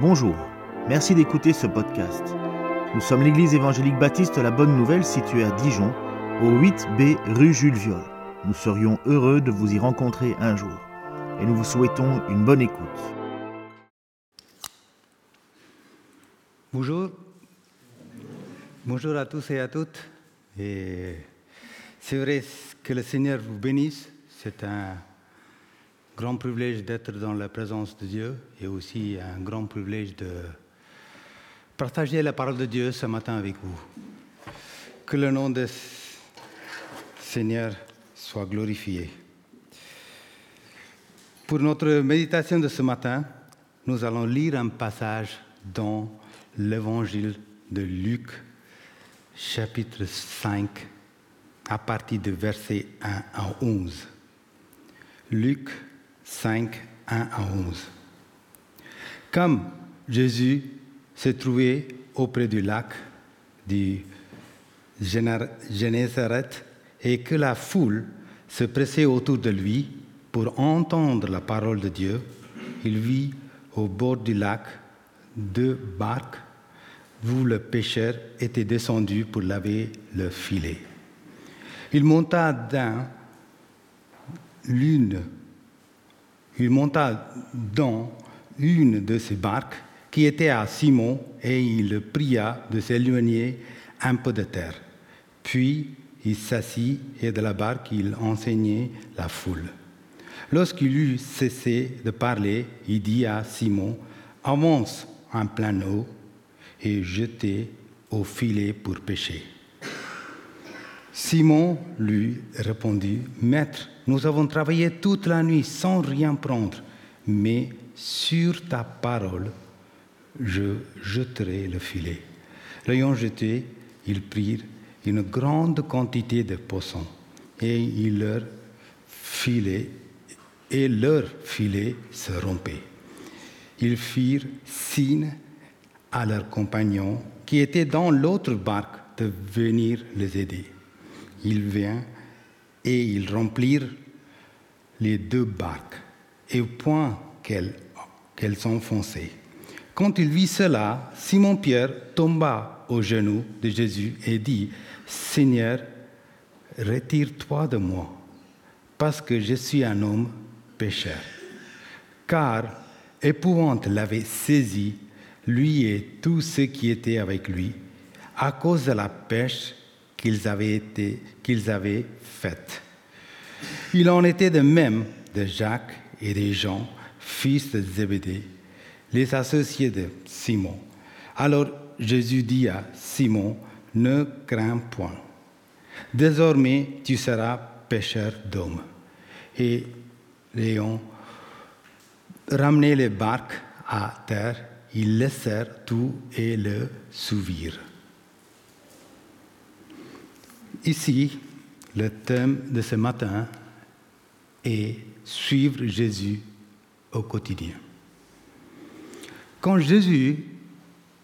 Bonjour, merci d'écouter ce podcast. Nous sommes l'église évangélique baptiste La Bonne Nouvelle située à Dijon, au 8B rue Jules Viol. Nous serions heureux de vous y rencontrer un jour et nous vous souhaitons une bonne écoute. Bonjour. Bonjour à tous et à toutes. Et c'est vrai que le Seigneur vous bénisse. C'est un grand privilège d'être dans la présence de Dieu et aussi un grand privilège de partager la parole de Dieu ce matin avec vous. Que le nom du Seigneur soit glorifié. Pour notre méditation de ce matin, nous allons lire un passage dans l'évangile de Luc, chapitre 5, à partir de versets 1 à 11. Luc 5, 1 à 11. Comme Jésus se trouvait auprès du lac du Génézareth et que la foule se pressait autour de lui pour entendre la parole de Dieu, il vit au bord du lac deux barques où le pêcheur était descendu pour laver le filet. Il monta dans l'une il monta dans une de ces barques qui était à Simon et il pria de s'éloigner un peu de terre. Puis il s'assit et de la barque il enseignait la foule. Lorsqu'il eut cessé de parler, il dit à Simon, avance en plein eau et jetez au filet pour pêcher. Simon lui répondit, Maître, nous avons travaillé toute la nuit sans rien prendre, mais sur ta parole, je jeterai le filet. L'ayant jeté, ils prirent une grande quantité de poissons et leur filet et leur filet se rompait. Ils firent signe à leurs compagnons qui étaient dans l'autre barque de venir les aider. Ils vinrent et ils remplirent les deux barques, et au point qu'elles qu'elles s'enfonçaient. Quand il vit cela, Simon-Pierre tomba aux genoux de Jésus et dit, Seigneur, retire-toi de moi, parce que je suis un homme pécheur. Car épouvante l'avait saisi, lui et tous ceux qui étaient avec lui, à cause de la pêche qu'ils avaient, été, qu'ils avaient faite. Il en était de même de Jacques et des Jean, fils de Zébédée, les associés de Simon. Alors Jésus dit à Simon, ne crains point. Désormais, tu seras pêcheur d'hommes. Et ayant ramené les barques à terre, ils laissèrent tout et le souvirent. Ici, le thème de ce matin est suivre Jésus au quotidien. Quand Jésus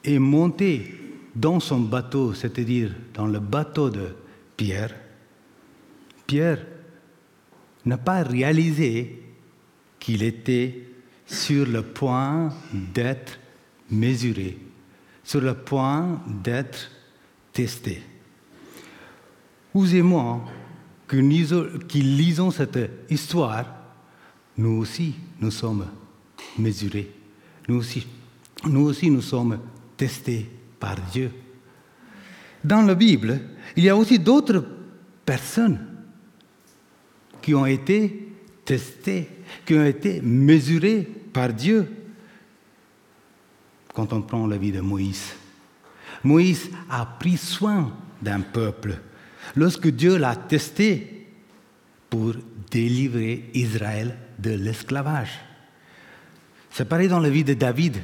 est monté dans son bateau, c'est-à-dire dans le bateau de Pierre, Pierre n'a pas réalisé qu'il était sur le point d'être mesuré, sur le point d'être testé. Vous et moi, qui lisons cette histoire, nous aussi, nous sommes mesurés. Nous aussi, nous aussi, nous sommes testés par Dieu. Dans la Bible, il y a aussi d'autres personnes qui ont été testées, qui ont été mesurées par Dieu. Quand on prend la vie de Moïse, Moïse a pris soin d'un peuple. Lorsque Dieu l'a testé pour délivrer Israël de l'esclavage. C'est pareil dans la vie de David.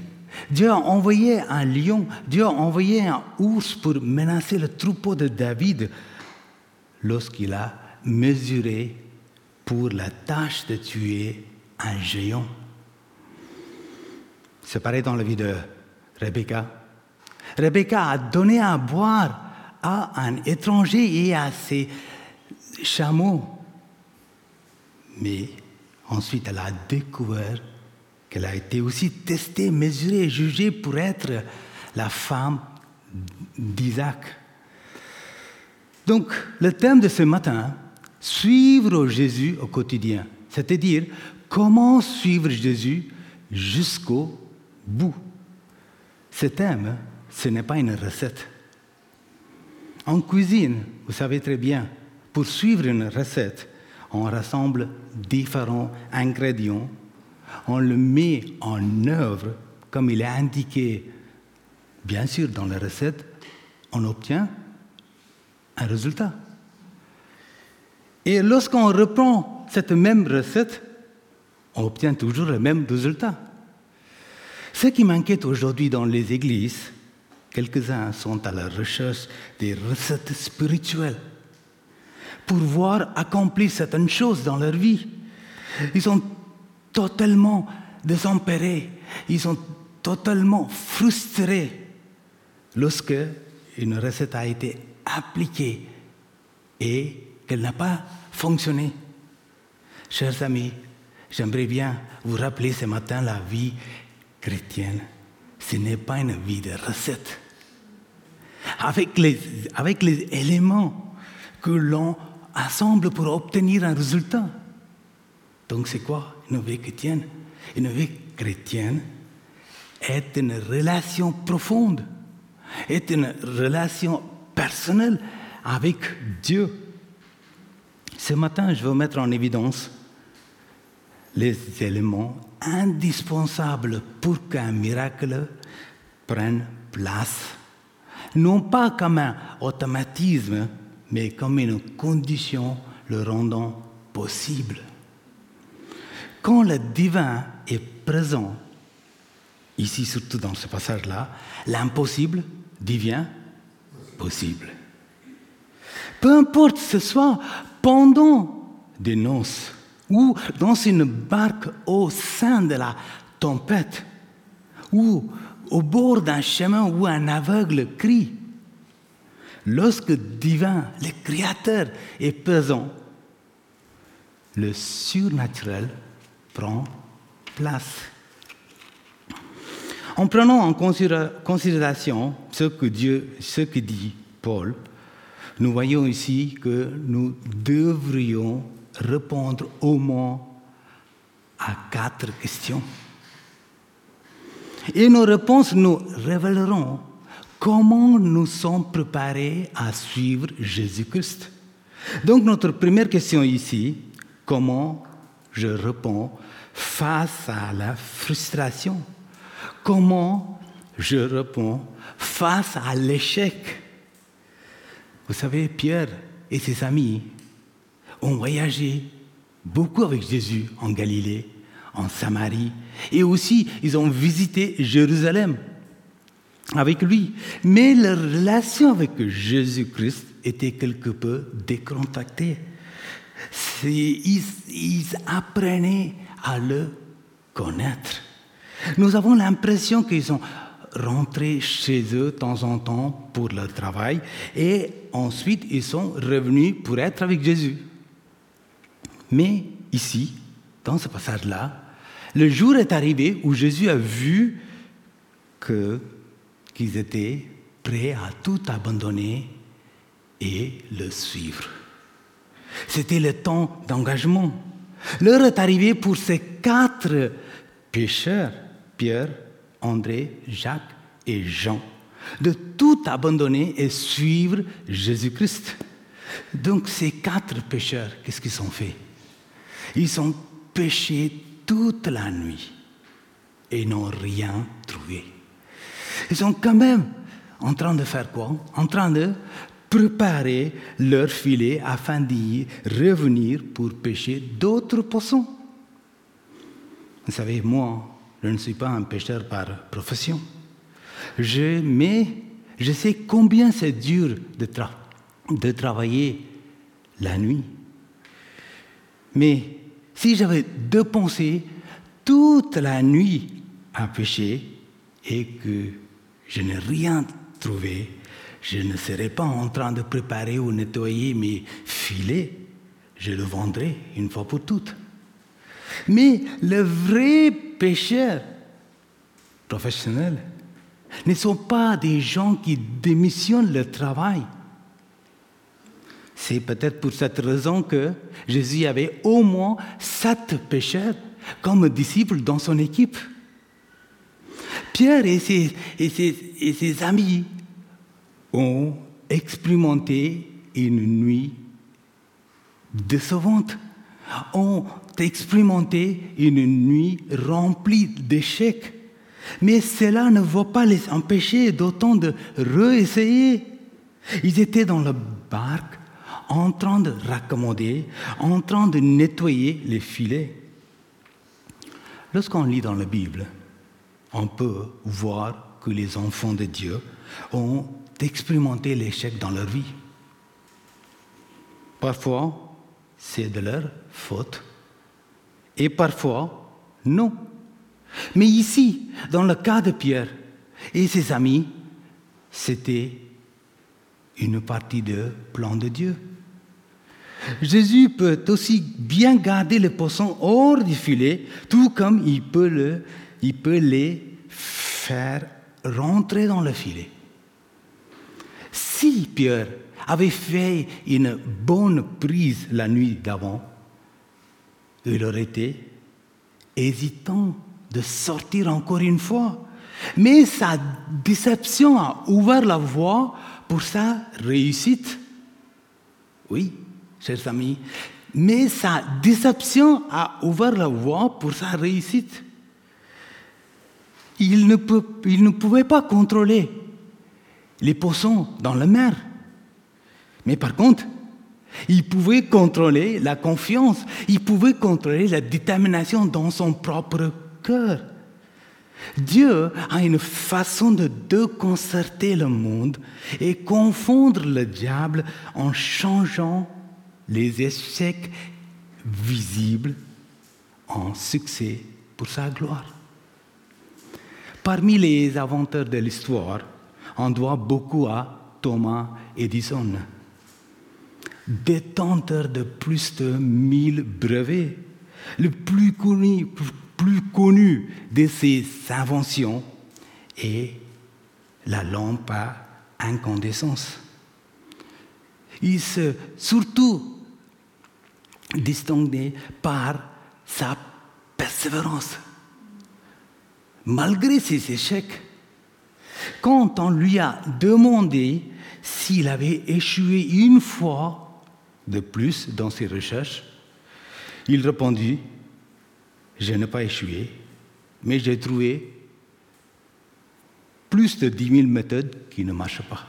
Dieu a envoyé un lion, Dieu a envoyé un ours pour menacer le troupeau de David lorsqu'il a mesuré pour la tâche de tuer un géant. C'est pareil dans la vie de Rebecca. Rebecca a donné à boire à un étranger et à ses chameaux. Mais ensuite, elle a découvert qu'elle a été aussi testée, mesurée, jugée pour être la femme d'Isaac. Donc, le thème de ce matin, suivre Jésus au quotidien, c'est-à-dire comment suivre Jésus jusqu'au bout. Ce thème, ce n'est pas une recette. En cuisine, vous savez très bien, pour suivre une recette, on rassemble différents ingrédients, on le met en œuvre comme il est indiqué, bien sûr, dans la recette, on obtient un résultat. Et lorsqu'on reprend cette même recette, on obtient toujours le même résultat. Ce qui m'inquiète aujourd'hui dans les églises, quelques-uns sont à la recherche des recettes spirituelles pour voir accomplir certaines choses dans leur vie. Ils sont totalement désempérés, ils sont totalement frustrés lorsque une recette a été appliquée et qu'elle n'a pas fonctionné. Chers amis, j'aimerais bien vous rappeler ce matin la vie chrétienne. Ce n'est pas une vie de recette. Avec les, éléments que l'on assemble pour obtenir un résultat. Donc c'est quoi une vie chrétienne? Une vie chrétienne est une relation profonde, est une relation personnelle avec Dieu. Ce matin, je veux mettre en évidence les éléments indispensables pour qu'un miracle prenne place. Non pas comme un automatisme, mais comme une condition le rendant possible. Quand le divin est présent, ici surtout dans ce passage-là, l'impossible devient possible. Peu importe ce soit pendant des noces ou dans une barque au sein de la tempête ou au bord d'un chemin où un aveugle crie. Lorsque divin, le Créateur est présent, le surnaturel prend place. En prenant en considération ce que Dieu, ce que dit Paul, nous voyons ici que nous devrions répondre au moins à quatre questions. Et nos réponses nous révéleront comment nous sommes préparés à suivre Jésus-Christ. Donc notre première question ici, comment je réponds face à la frustration? Comment je réponds face à l'échec? Vous savez, Pierre et ses amis ont voyagé beaucoup avec Jésus en Galilée, en Samarie, et aussi ils ont visité Jérusalem avec lui. Mais leur relation avec Jésus-Christ était quelque peu décontractée. Ils, ils apprenaient à le connaître. Nous avons l'impression qu'ils sont rentrés chez eux de temps en temps pour leur travail et ensuite ils sont revenus pour être avec Jésus. Mais ici, dans ce passage-là, le jour est arrivé où Jésus a vu que, qu'ils étaient prêts à tout abandonner et le suivre. C'était le temps d'engagement. L'heure est arrivée pour ces quatre pécheurs, Pierre, André, Jacques et Jean, de tout abandonner et suivre Jésus-Christ. Donc ces quatre pécheurs, qu'est-ce qu'ils ont fait? Ils ont péché toute la nuit et n'ont rien trouvé. Ils sont quand même en train de faire quoi? En train de préparer leur filet afin d'y revenir pour pêcher d'autres poissons. Vous savez, moi, je ne suis pas un pêcheur par profession. Je, mais je sais combien c'est dur de, de travailler la nuit. Mais si j'avais dépensé toute la nuit à pêcher et que je n'ai rien trouvé, je ne serais pas en train de préparer ou nettoyer mes filets. Je le vendrai une fois pour toutes. Mais le vrai pécheur professionnel ne sont pas des gens qui démissionnent leur travail. C'est peut-être pour cette raison que Jésus avait au moins sept pécheurs comme disciples dans son équipe. Pierre et ses, amis ont expérimenté une nuit décevante, ont expérimenté une nuit remplie d'échecs. Mais cela ne va pas les empêcher d'autant de réessayer. Ils étaient dans le barque en train de raccommoder, en train de nettoyer les filets. Lorsqu'on lit dans la Bible, on peut voir que les enfants de Dieu ont expérimenté l'échec dans leur vie. Parfois, c'est de leur faute. Et parfois, non. Mais ici, dans le cas de Pierre et ses amis, c'était une partie du plan de Dieu. Jésus peut aussi bien garder les poissons hors du filet, tout comme il peut, le, il peut les faire rentrer dans le filet. Si Pierre avait fait une bonne prise la nuit d'avant, il aurait été hésitant de sortir encore une fois. Mais sa déception a ouvert la voie pour sa réussite. Oui, chers amis, mais sa déception a ouvert la voie pour sa réussite. Il ne, peut, il ne pouvait pas contrôler les poissons dans la mer. Mais par contre, il pouvait contrôler la confiance, il pouvait contrôler la détermination dans son propre cœur. Dieu a une façon de déconcerter le monde et confondre le diable en changeant les échecs visibles en succès pour sa gloire. Parmi les inventeurs de l'histoire, on doit beaucoup à Thomas Edison, détenteur de plus de 1000 brevets, le plus connu, plus connu de ses inventions est la lampe à incandescence. Il se surtout distingué par sa persévérance. Malgré ses échecs, quand on lui a demandé s'il avait échoué une fois de plus dans ses recherches, il répondit, je n'ai pas échoué, mais j'ai trouvé plus de 10 000 méthodes qui ne marchent pas.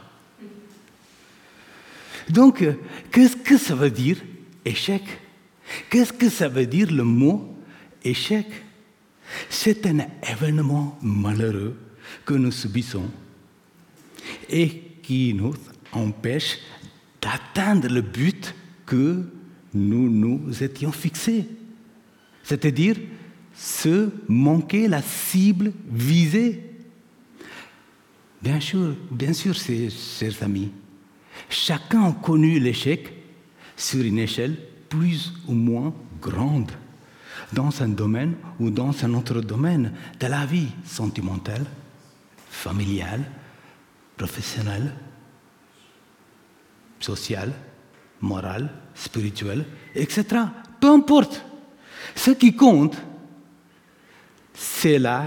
Donc, qu'est-ce que ça veut dire échec? Qu'est-ce que ça veut dire le mot échec? C'est un événement malheureux que nous subissons et qui nous empêche d'atteindre le but que nous nous étions fixés. C'est-à-dire se manquer la cible visée. Bien sûr, bien sûr, chers amis, chacun a connu l'échec sur une échelle plus ou moins grande dans un domaine ou dans un autre domaine de la vie sentimentale, familiale, professionnelle, sociale, morale, spirituelle, etc. Peu importe. Ce qui compte, c'est la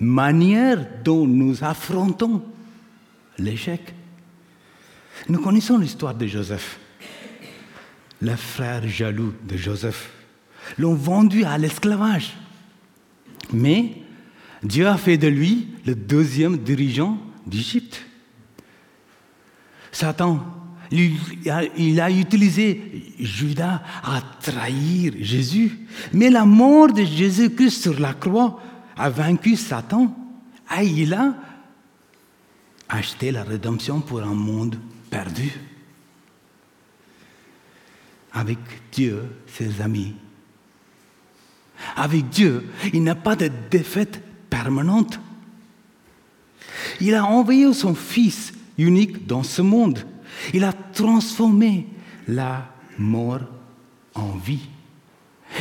manière dont nous affrontons l'échec. Nous connaissons l'histoire de Joseph. Les frères jaloux de Joseph l'ont vendu à l'esclavage. Mais Dieu a fait de lui le deuxième dirigeant d'Égypte. Satan, il a utilisé Judas à trahir Jésus. Mais la mort de Jésus-Christ sur la croix a vaincu Satan. Et il a acheté la rédemption pour un monde perdu. Avec Dieu, ses amis. Avec Dieu, il n'y a pas de défaite permanente. Il a envoyé son Fils unique dans ce monde. Il a transformé la mort en vie.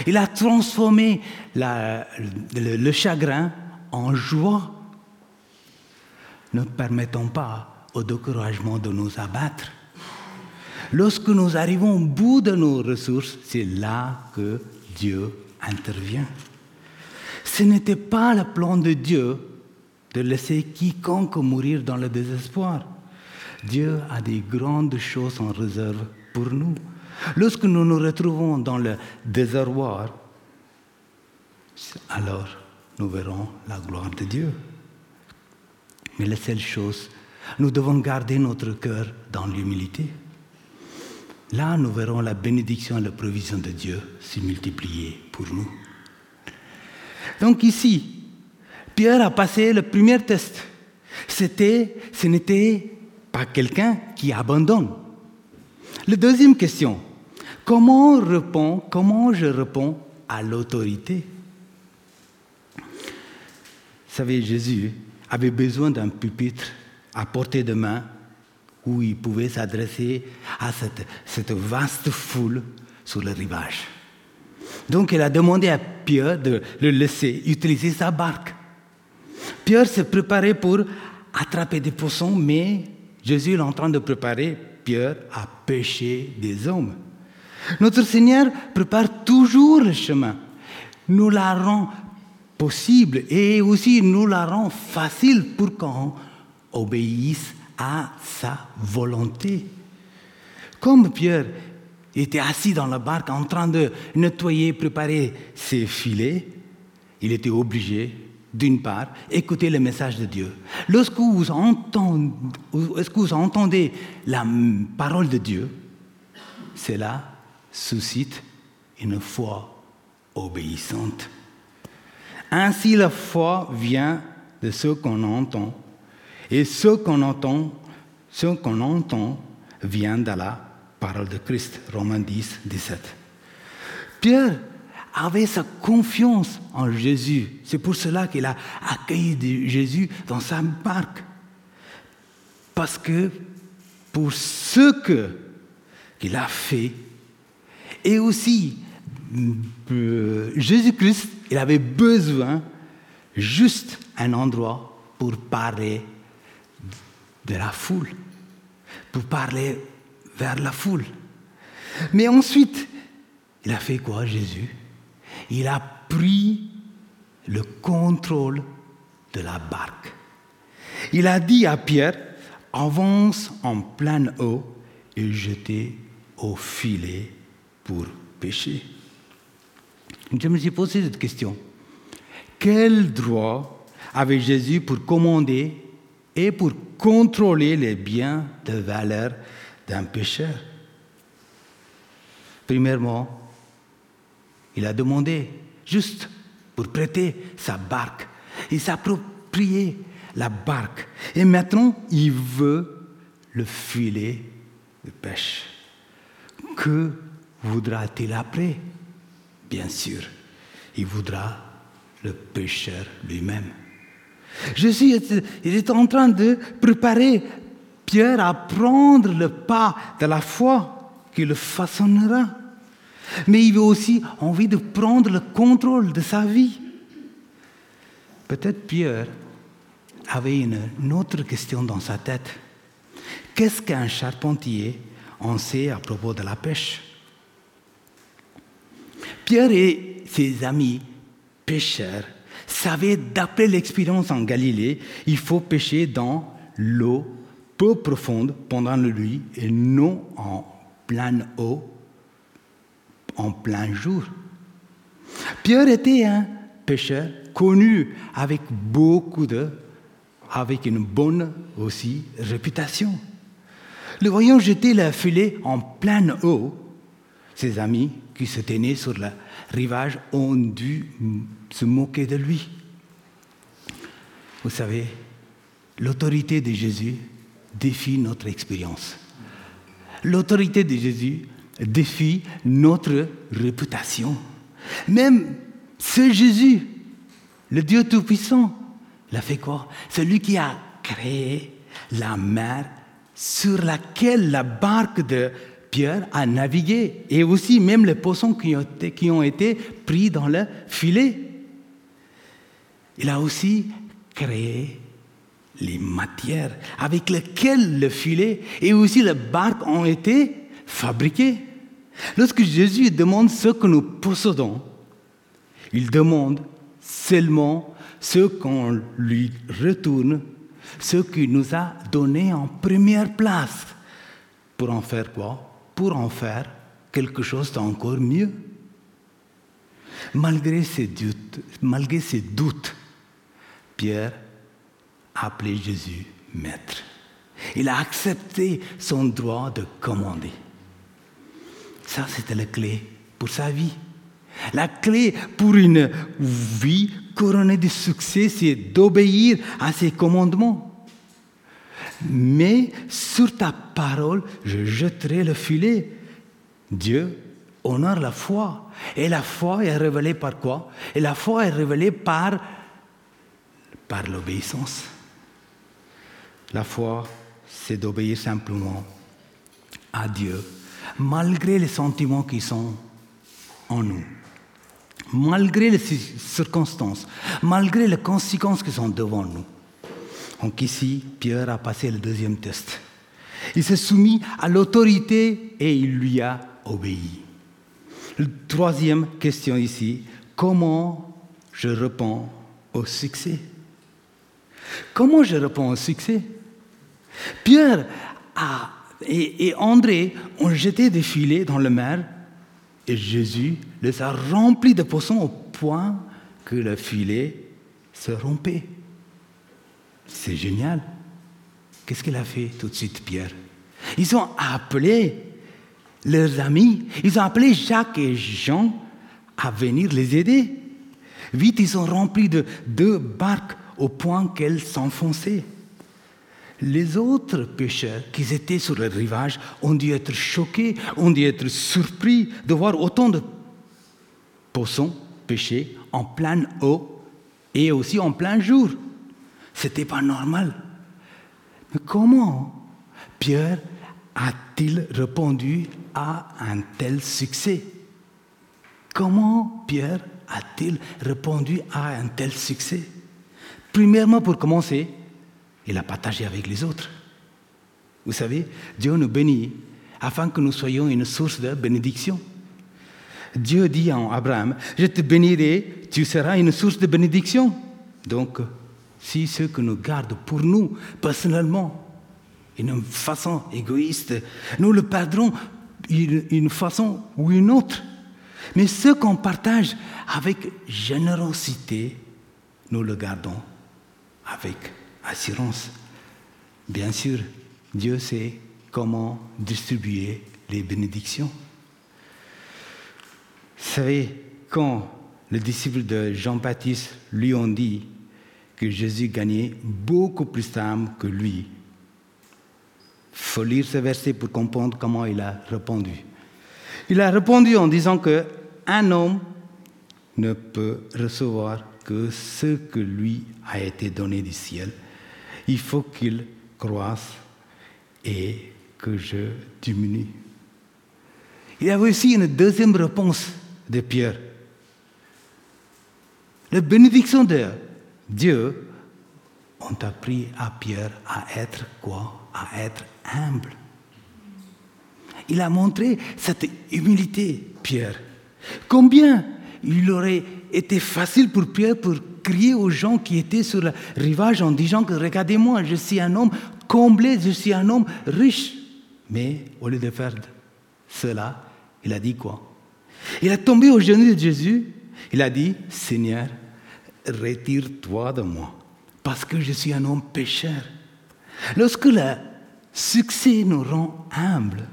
Il a transformé le, chagrin en joie. Ne permettons pas au découragement de nous abattre. Lorsque nous arrivons au bout de nos ressources, c'est là que Dieu intervient. Ce n'était pas le plan de Dieu de laisser quiconque mourir dans le désespoir. Dieu a des grandes choses en réserve pour nous. Lorsque nous nous retrouvons dans le désarroi, alors nous verrons la gloire de Dieu. Mais la seule chose, nous devons garder notre cœur dans l'humilité. Là, nous verrons la bénédiction et la provision de Dieu se multiplier pour nous. Donc ici, Pierre a passé le premier test. C'était, ce n'était pas quelqu'un qui abandonne. La deuxième question, comment, répond, comment je réponds à l'autorité? Vous savez, Jésus avait besoin d'un pupitre à portée de main où il pouvait s'adresser à cette, vaste foule sur le rivage. Donc il a demandé à Pierre de le laisser utiliser sa barque. Pierre s'est préparé pour attraper des poissons, mais Jésus est en train de préparer Pierre à pêcher des hommes. Notre Seigneur prépare toujours le chemin, nous la rend possible et aussi nous la rend facile pour qu'on obéisse à sa volonté. Comme Pierre était assis dans la barque en train de nettoyer, préparer ses filets, il était obligé, d'une part, écouter le message de Dieu. Lorsque vous entendez, lorsque vous entendez la parole de Dieu, cela suscite une foi obéissante. Ainsi, la foi vient de ce qu'on entend et ce qu'on entend, ce qu'on entend vient de la parole de Christ, Romains 10, 17. Pierre avait sa confiance en Jésus. C'est pour cela qu'il a accueilli Jésus dans sa barque. Parce que pour ce qu'il a fait, et aussi euh, Jésus-Christ, il avait besoin juste un endroit pour parler de la foule, pour parler vers la foule. Mais ensuite, il a fait quoi, Jésus? Il a pris le contrôle de la barque. Il a dit à Pierre, avance en pleine eau et jetez au filet pour pêcher. Je me suis posé cette question. Quel droit avait Jésus pour commander et pour contrôler les biens de valeur d'un pécheur. Premièrement, il a demandé juste pour prêter sa barque. Il s'approprier la barque. Et maintenant, il veut le filet de pêche. Que voudra-t-il après? Bien sûr, il voudra le pêcheur lui-même. Jésus il est en train de préparer Pierre à prendre le pas de la foi qui le façonnera. Mais il a aussi envie de prendre le contrôle de sa vie. Peut-être Pierre avait une autre question dans sa tête. Qu'est-ce qu'un charpentier en sait à propos de la pêche? Pierre et ses amis pêcheurs savait, d'après l'expérience en Galilée, il faut pêcher dans l'eau peu profonde pendant la nuit et non en pleine eau en plein jour. Pierre était un pêcheur connu avec beaucoup de, avec une bonne aussi réputation. Le voyant jeter le filet en pleine eau, ses amis qui se tenaient sur le rivage ont dû se moquer de lui. Vous savez, l'autorité de Jésus défie notre expérience. L'autorité de Jésus défie notre réputation. Même ce Jésus, le Dieu Tout-Puissant, l'a fait quoi? Celui qui a créé la mer sur laquelle la barque de Pierre a et aussi même les poissons qui ont été, pris dans le filet. Il a aussi créé les matières avec lesquelles le filet et aussi le barque ont été fabriqués. Lorsque Jésus demande ce que nous possédons, il demande seulement ce qu'on lui retourne, ce qu'il nous a donné en première place. Pour en faire quoi? Pour en faire quelque chose d'encore mieux. Malgré ses doutes, malgré doutes, Pierre a appelé Jésus maître. Il a accepté son droit de commander. Ça, c'était la clé pour sa vie. La clé pour une vie couronnée de succès, c'est d'obéir à ses commandements. Mais sur ta parole, je jetterai le filet. Dieu honore la foi. Et la foi est révélée par quoi? Et la foi est révélée par, par l'obéissance. La foi, c'est d'obéir simplement à Dieu, malgré les sentiments qui sont en nous, malgré les circonstances, malgré les conséquences qui sont devant nous. Donc ici, Pierre a passé le deuxième test. Il s'est soumis à l'autorité et il lui a obéi. La troisième question ici, comment je réponds au succès? Comment je réponds au succès? Pierre et, et, André ont jeté des filets dans le mer et Jésus les a remplis de poissons au point que le filet se rompait. C'est génial. Qu'est-ce qu'il a fait tout de suite, Pierre? Ils ont appelé leurs amis, ils ont appelé Jacques et Jean à venir les aider. Vite, ils ont rempli de deux barques au point qu'elles s'enfonçaient. Les autres pêcheurs qui étaient sur le rivage ont dû être choqués, ont dû être surpris de voir autant de poissons pêcher en pleine eau et aussi en plein jour. C'était pas normal. Mais comment Pierre a-t-il répondu à un tel succès? Comment Pierre a-t-il répondu à un tel succès? Premièrement, pour commencer, il a partagé avec les autres. Vous savez, Dieu nous bénit afin que nous soyons une source de bénédiction. Dieu dit à Abraham, je te bénirai, tu seras une source de bénédiction. Donc, si ce que nous gardons pour nous, personnellement, d'une façon égoïste, nous le perdrons d'une façon ou une autre. Mais ce qu'on partage avec générosité, nous le gardons avec assurance. Bien sûr, Dieu sait comment distribuer les bénédictions. Vous savez, quand les disciples de Jean-Baptiste lui ont dit que Jésus gagnait beaucoup plus d'âmes que lui. Faut lire ce verset pour comprendre comment il a répondu. Il a répondu en disant que un homme ne peut recevoir que ce que lui a été donné du ciel. Il faut qu'il croisse et que je diminue. Il y avait aussi une deuxième réponse de Pierre. La bénédiction de Dieu ont appris à Pierre à être quoi? À être humble. Il a montré cette humilité, Pierre. Combien il aurait été facile pour Pierre pour crier aux gens qui étaient sur le rivage en disant que regardez-moi, je suis un homme comblé, je suis un homme riche. Mais au lieu de faire cela, il a dit quoi? Il a tombé aux genoux de Jésus. Il a dit, Seigneur, retire-toi de moi, parce que je suis un homme pécheur. Lorsque le succès nous rend humbles,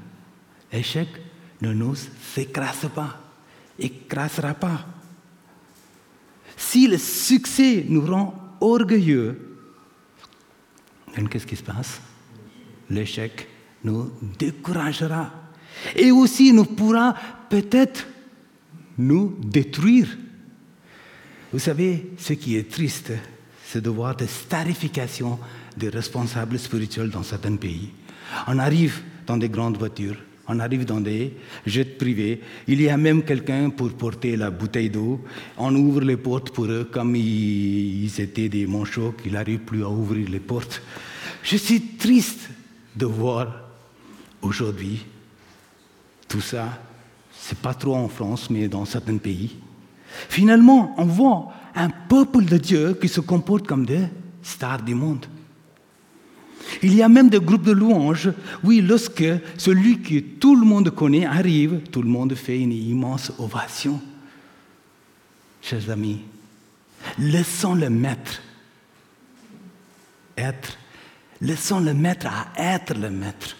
l'échec ne nous écrase pas, écrasera pas. Si le succès nous rend orgueilleux, qu'est-ce qui se passe? L'échec nous découragera. Et aussi nous pourra peut-être nous détruire. Vous savez, ce qui est triste, c'est de voir des starifications des responsables spirituels dans certains pays. On arrive dans des grandes voitures, On arrive dans des jets privés. Il y a même quelqu'un pour porter la bouteille d'eau. On ouvre les portes pour eux comme ils étaient des manchots qu'il n'arrive plus à ouvrir les portes. Je suis triste de voir aujourd'hui tout ça. C'est pas trop en France, mais dans certains pays. Finalement, on voit un peuple de Dieu qui se comporte comme des stars du monde. Il y a même des groupes de louanges. Oui, lorsque celui que tout le monde connaît arrive, tout le monde fait une immense ovation. Chers amis, laissons le maître être, laissons le maître à être le maître.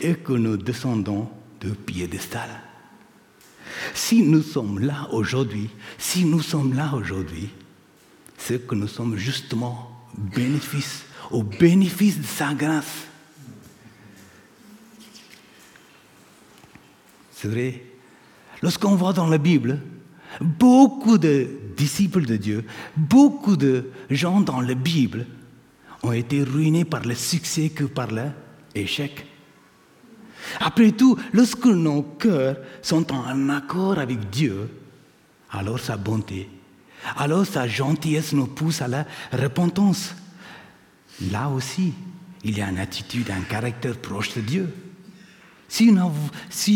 Et que nous descendons de piédestal. Si nous sommes là aujourd'hui, si nous sommes là aujourd'hui, c'est que nous sommes justement bénéfice au bénéfice de sa grâce. C'est vrai. Lorsqu'on voit dans la Bible, beaucoup de disciples de Dieu, beaucoup de gens dans la Bible ont été ruinés par le succès que par l'échec. Après tout, lorsque nos cœurs sont en accord avec Dieu, alors sa bonté, alors sa gentillesse nous pousse à la repentance. Là aussi, il y a une attitude, un caractère proche de Dieu. Si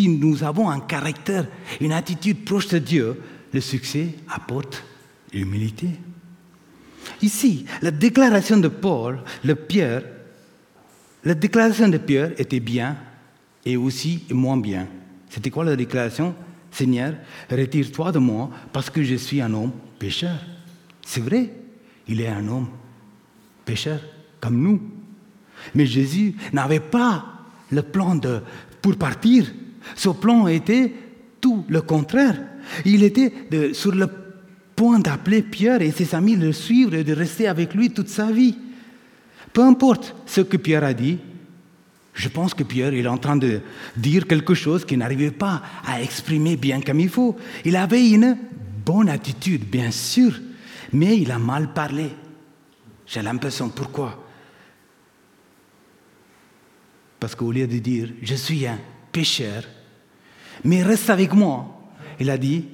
nous, avons un caractère, une attitude proche de Dieu, le succès apporte l'humilité. Ici, la déclaration de Paul, le Pierre, la déclaration de Pierre était bien et aussi moins bien. C'était quoi la déclaration? Seigneur, retire-toi de moi parce que je suis un homme pécheur. C'est vrai, il est un homme pécheur comme nous. Mais Jésus n'avait pas le plan de, pour partir. Son plan était tout le contraire. Il était sur le point d'appeler Pierre et ses amis de le suivre et de rester avec lui toute sa vie. Peu importe ce que Pierre a dit, je pense que Pierre est en train de dire quelque chose qu'il n'arrivait pas à exprimer bien comme il faut. Il avait une bonne attitude, bien sûr, mais il a mal parlé. J'ai l'impression pourquoi? Parce qu'au lieu de dire, je suis un pécheur, mais reste avec moi, il a dit,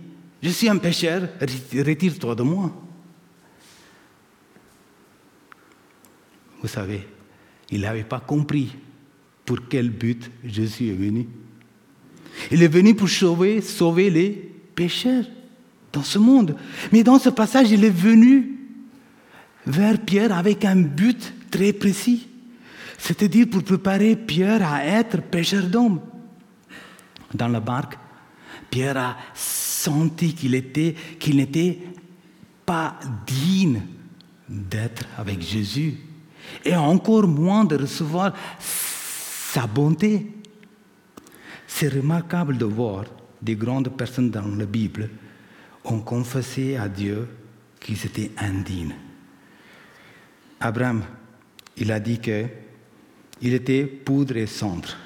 je suis un pécheur, retire-toi de moi. Vous savez, il n'avait pas compris pour quel but Jésus est venu? Il est venu pour sauver, sauver les pécheurs dans ce monde. Mais dans ce passage, il est venu vers Pierre avec un but très précis. C'est-à-dire pour préparer Pierre à être pêcheur d'hommes. Dans la barque, Pierre a senti qu'il était, qu'il n'était pas digne d'être avec Jésus et encore moins de recevoir sa bonté. C'est remarquable de voir des grandes personnes dans la Bible ont confessé à Dieu qu'ils étaient indignes. Abraham, il a dit que il était poudre et cendre.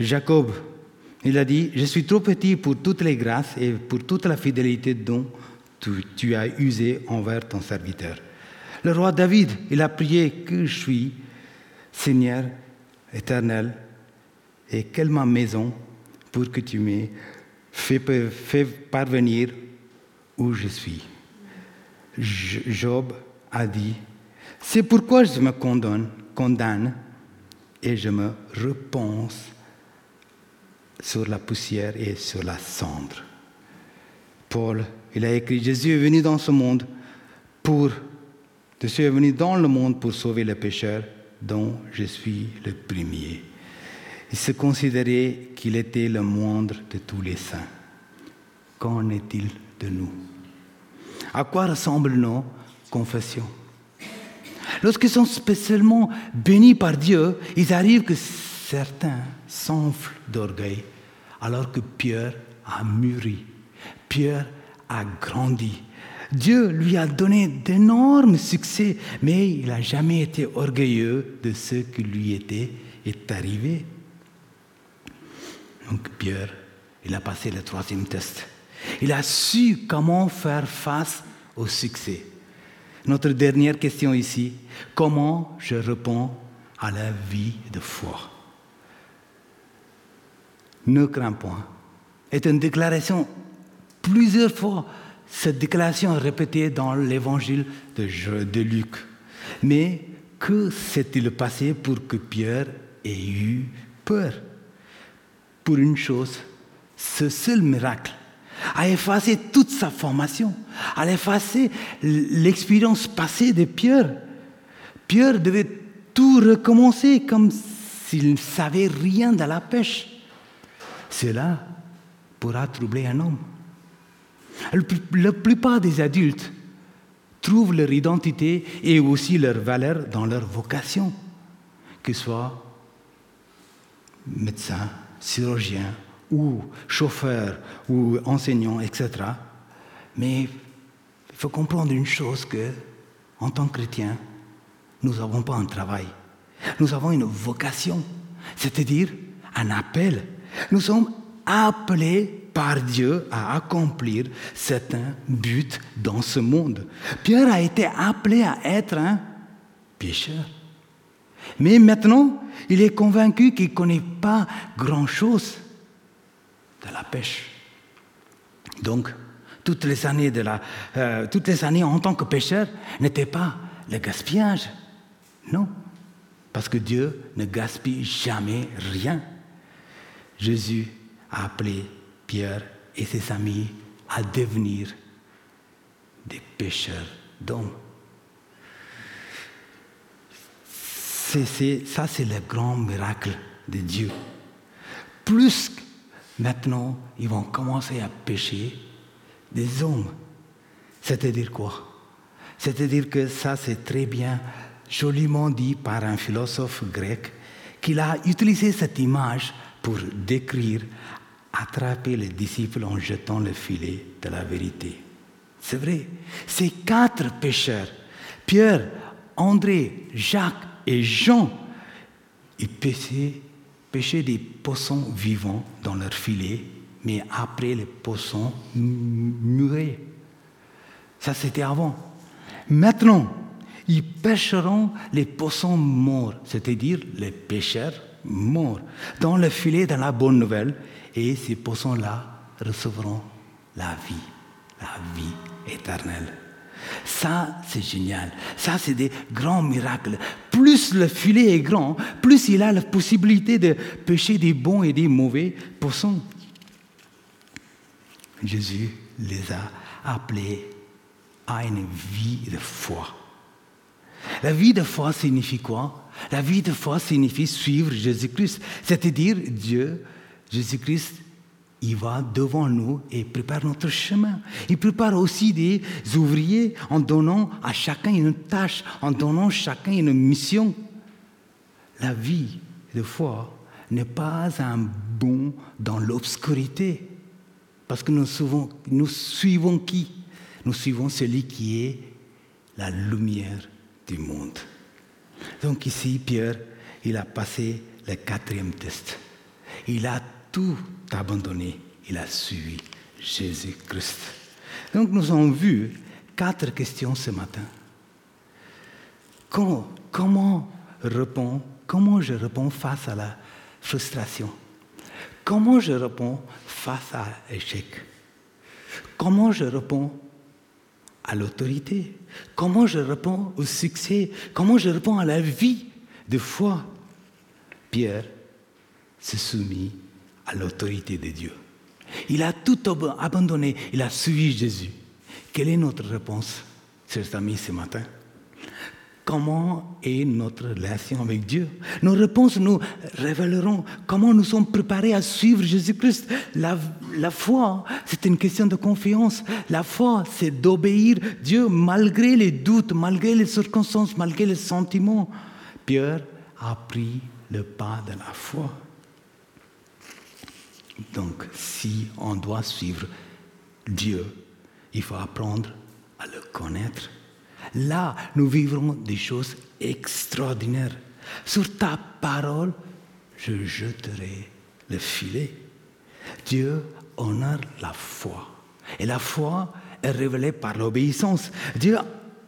Jacob, il a dit, je suis trop petit pour toutes les grâces et pour toute la fidélité dont tu, as usé envers ton serviteur. Le roi David, il a prié que je suis Seigneur éternel et quelle ma maison pour que tu fait, fait parvenir où je suis. Job a dit, c'est pourquoi je me condamne, condamne et je me repense sur la poussière et sur la cendre. Paul, il a écrit, Jésus est venu dans ce monde pour, Jésus est venu dans le monde pour sauver les pécheurs dont je suis le premier. Il se considérait qu'il était le moindre de tous les saints. Qu'en est-il de nous? À quoi ressemblent nos confessions? Lorsqu'ils sont spécialement bénis par Dieu, il arrive que certains s'enflent d'orgueil, alors que Pierre a mûri, Pierre a grandi. Dieu lui a donné d'énormes succès, mais il n'a jamais été orgueilleux de ce qui lui était est arrivé. Donc Pierre, il a passé le troisième test. Il a su comment faire face au succès. Notre dernière question ici, comment je réponds à la vie de foi? Ne crains point, est une déclaration plusieurs fois. Cette déclaration est répétée dans l'évangile de, de Luc. Mais que s'est-il passé pour que Pierre ait eu peur? Pour une chose, ce seul miracle a effacé toute sa formation, a effacé l'expérience passée de Pierre. Pierre devait tout recommencer comme s'il ne savait rien de la pêche. Cela pourra troubler un homme. La plupart des adultes trouvent leur identité et aussi leur valeur dans leur vocation, que ce soit médecin, chirurgien ou chauffeur ou enseignant, etc. Mais il faut comprendre une chose que, en tant que chrétien, nous n'avons pas un travail. Nous avons une vocation, c'est-à-dire un appel. Nous sommes appelés par Dieu à accomplir certains buts dans ce monde. Pierre a été appelé à être un pécheur. Mais maintenant, il est convaincu qu'il ne connaît pas grand-chose de la pêche. Donc, toutes les années, de la, euh, toutes les années en tant que pêcheur n'étaient pas le gaspillage. Non, parce que Dieu ne gaspille jamais rien. Jésus a appelé Pierre et ses amis à devenir des pêcheurs d'hommes. ça, c'est le grand miracle de Dieu. Plus maintenant, ils vont commencer à pêcher des hommes. C'est-à-dire quoi? C'est-à-dire que ça, c'est très bien, joliment dit par un philosophe grec, qu'il a utilisé cette image pour décrire attraper les disciples en jetant le filet de la vérité. C'est vrai, ces quatre pécheurs, Pierre, André, Jacques et Jean, ils pêchaient, des poissons vivants dans leur filet, mais après les poissons murés. Ça, c'était avant. Maintenant, ils pêcheront les poissons morts, c'est-à-dire les pêcheurs morts, dans le filet de la bonne nouvelle, et ces poissons-là recevront la vie, la vie éternelle. Ça, c'est génial. Ça, c'est des grands miracles. Plus le filet est grand, plus il a la possibilité de pêcher des bons et des mauvais poissons. Jésus les a appelés à une vie de foi. La vie de foi signifie quoi? La vie de foi signifie suivre Jésus-Christ, c'est-à-dire Dieu Jésus-Christ, il va devant nous et prépare notre chemin. Il prépare aussi des ouvriers en donnant à chacun une tâche, en donnant chacun une mission. La vie de foi n'est pas un bond dans l'obscurité, parce que nous suivons, nous suivons qui? Nous suivons celui qui est la lumière du monde. Donc ici, Pierre, il a passé le quatrième test. Il a tout abandonné, il a suivi Jésus-Christ. Donc nous avons vu quatre questions ce matin. Comment, je réponds face à la frustration? Comment je réponds face à l'échec? Comment je réponds à l'autorité? Comment je réponds au succès? Comment je réponds à la vie de foi? Pierre se soumis à l'autorité de Dieu. Il a tout abandonné, il a suivi Jésus. Quelle est notre réponse, chers amis, ce matin? Comment est notre relation avec Dieu? Nos réponses nous révéleront comment nous sommes préparés à suivre Jésus-Christ. La, la foi, c'est une question de confiance. La foi, c'est d'obéir Dieu malgré les doutes, malgré les circonstances, malgré les sentiments. Pierre a pris le pas de la foi. Donc, si on doit suivre Dieu, il faut apprendre à le connaître. Là, nous vivrons des choses extraordinaires. Sur ta parole, je jeterai le filet. Dieu honore la foi. Et la foi est révélée par l'obéissance. Dieu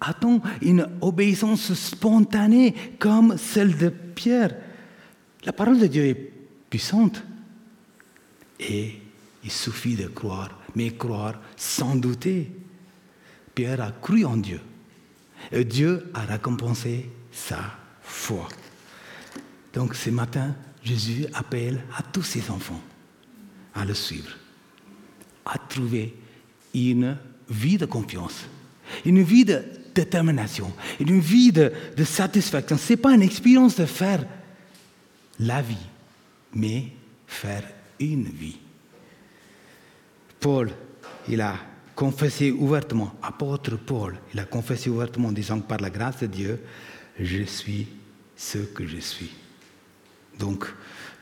attend une obéissance spontanée comme celle de Pierre. La parole de Dieu est puissante. Et il suffit de croire, mais croire sans douter. Pierre a cru en Dieu. Et Dieu a récompensé sa foi. Donc ce matin, Jésus appelle à tous ses enfants à le suivre, à trouver une vie de confiance, une vie de détermination, une vie de, satisfaction. Ce n'est pas une expérience de faire la vie, mais faire une vie. Paul, il a confessé ouvertement, apôtre Paul, il a confessé ouvertement en disant par la grâce de Dieu, je suis ce que je suis. Donc,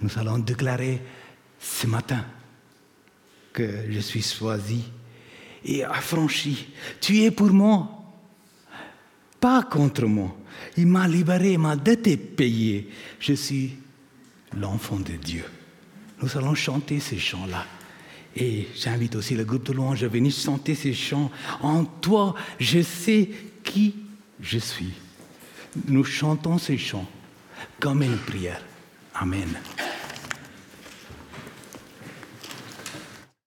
nous allons déclarer ce matin que je suis choisi et affranchi. Tu es pour moi, pas contre moi. Il m'a libéré, ma dette est payée. Je suis l'enfant de Dieu. Nous allons chanter ces chants-là. Et j'invite aussi le groupe de louanges à venir chanter ces chants. En toi, je sais qui je suis. Nous chantons ces chants comme une prière. Amen.